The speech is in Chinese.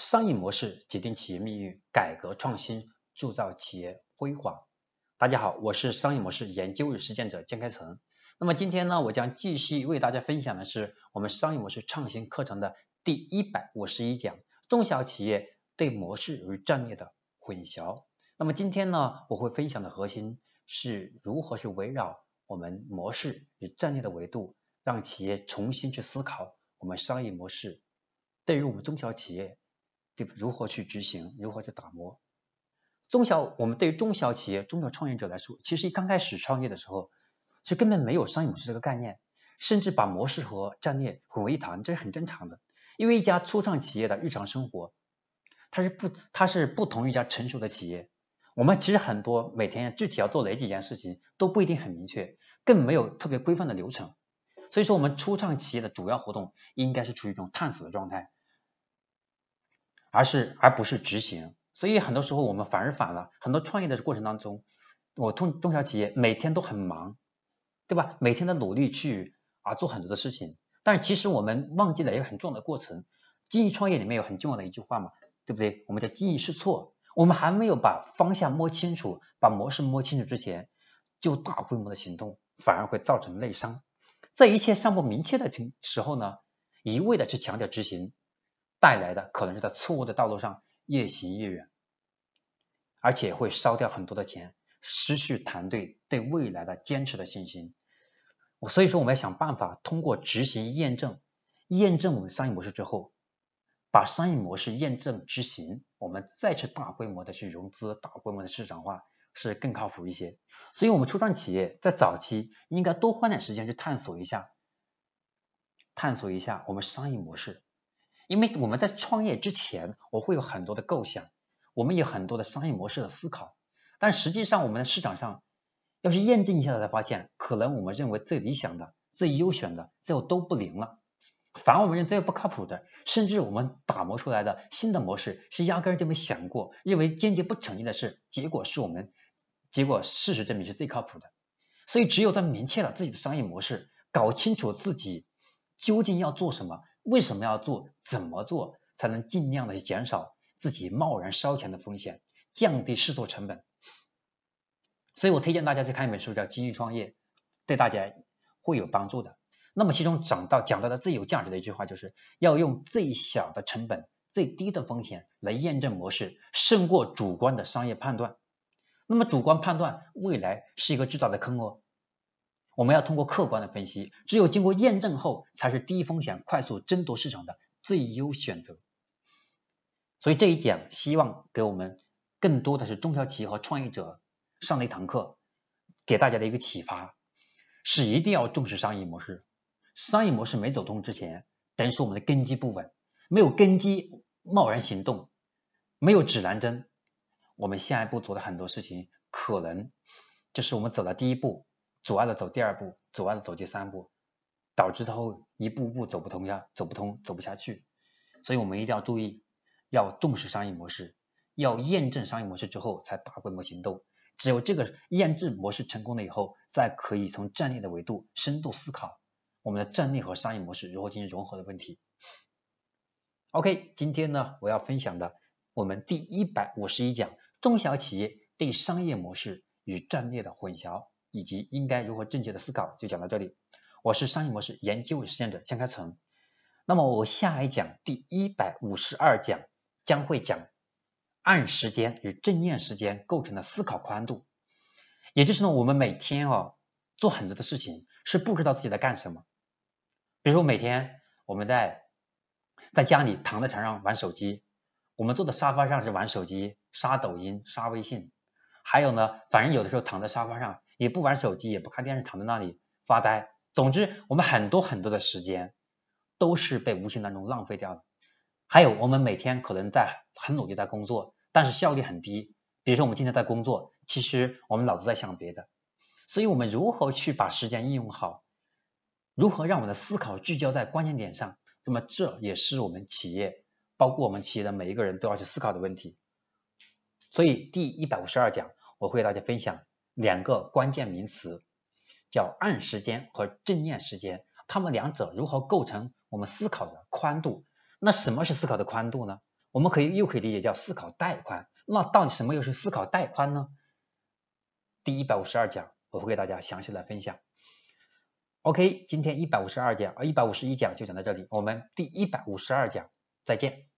商业模式决定企业命运，改革创新铸造企业辉煌。大家好，我是商业模式研究与实践者江开成。那么今天呢，我将继续为大家分享的是我们商业模式创新课程的第一百五十一讲：中小企业对模式与战略的混淆。那么今天呢，我会分享的核心是如何去围绕我们模式与战略的维度，让企业重新去思考我们商业模式对于我们中小企业。如何去执行？如何去打磨？中小我们对于中小企业、中小创业者来说，其实刚开始创业的时候，其实根本没有商业模式这个概念，甚至把模式和战略混为一谈，这是很正常的。因为一家初创企业的日常生活，它是不它是不同于一家成熟的企业。我们其实很多每天具体要做哪几件事情都不一定很明确，更没有特别规范的流程。所以说，我们初创企业的主要活动应该是处于一种探索的状态。而是而不是执行，所以很多时候我们反而反了。很多创业的过程当中，我中中小企业每天都很忙，对吧？每天的努力去啊做很多的事情，但是其实我们忘记了一个很重要的过程。经营创业里面有很重要的一句话嘛，对不对？我们叫经营试错。我们还没有把方向摸清楚，把模式摸清楚之前，就大规模的行动，反而会造成内伤。在一切尚不明确的情时候呢，一味的去强调执行。带来的可能是在错误的道路上越行越远，而且会烧掉很多的钱，失去团队对未来的坚持的信心。我所以说我们要想办法通过执行验证，验证我们商业模式之后，把商业模式验证执行，我们再去大规模的去融资，大规模的市场化是更靠谱一些。所以我们初创企业在早期应该多花点时间去探索一下，探索一下我们商业模式。因为我们在创业之前，我会有很多的构想，我们有很多的商业模式的思考，但实际上我们的市场上要是验证一下才发现，可能我们认为最理想的、最优选的，最后都不灵了，反而我们认为最不靠谱的，甚至我们打磨出来的新的模式是压根儿就没想过，认为坚决不成立的事，结果是我们，结果事实证明是最靠谱的。所以只有在明确了自己的商业模式，搞清楚自己究竟要做什么。为什么要做？怎么做才能尽量的减少自己贸然烧钱的风险，降低试错成本？所以我推荐大家去看一本书，叫《精益创业》，对大家会有帮助的。那么其中讲到讲到的最有价值的一句话，就是要用最小的成本、最低的风险来验证模式，胜过主观的商业判断。那么主观判断未来是一个巨大的坑哦。我们要通过客观的分析，只有经过验证后，才是低风险、快速争夺市场的最优选择。所以这一点，希望给我们更多的是中小企业和创业者上了一堂课，给大家的一个启发，是一定要重视商业模式。商业模式没走通之前，等于说我们的根基不稳，没有根基贸然行动，没有指南针，我们下一步做的很多事情，可能就是我们走了第一步。阻碍了走第二步，阻碍了走第三步，导致他后一步步走不通呀，走不通，走不下去。所以我们一定要注意，要重视商业模式，要验证商业模式之后才大规模行动。只有这个验证模式成功了以后，再可以从战略的维度深度思考我们的战略和商业模式如何进行融合的问题。OK，今天呢，我要分享的我们第一百五十一讲中小企业对商业模式与战略的混淆。以及应该如何正确的思考，就讲到这里。我是商业模式研究与实践者江开成。那么我下一讲第一百五十二讲将会讲按时间与正念时间构成的思考宽度。也就是呢，我们每天哦做很多的事情是不知道自己在干什么。比如说每天我们在在家里躺在床上玩手机，我们坐在沙发上是玩手机、刷抖音、刷微信，还有呢，反正有的时候躺在沙发上。也不玩手机，也不看电视，躺在那里发呆。总之，我们很多很多的时间都是被无形当中浪费掉的。还有，我们每天可能在很努力在工作，但是效率很低。比如说，我们今天在工作，其实我们脑子在想别的。所以，我们如何去把时间应用好？如何让我们的思考聚焦在关键点上？那么，这也是我们企业，包括我们企业的每一个人都要去思考的问题。所以，第一百五十二讲，我会给大家分享。两个关键名词叫暗时间和正念时间，它们两者如何构成我们思考的宽度？那什么是思考的宽度呢？我们可以又可以理解叫思考带宽。那到底什么又是思考带宽呢？第一百五十二讲我会给大家详细的分享。OK，今天一百五十二讲啊，一百五十一讲就讲到这里，我们第一百五十二讲再见。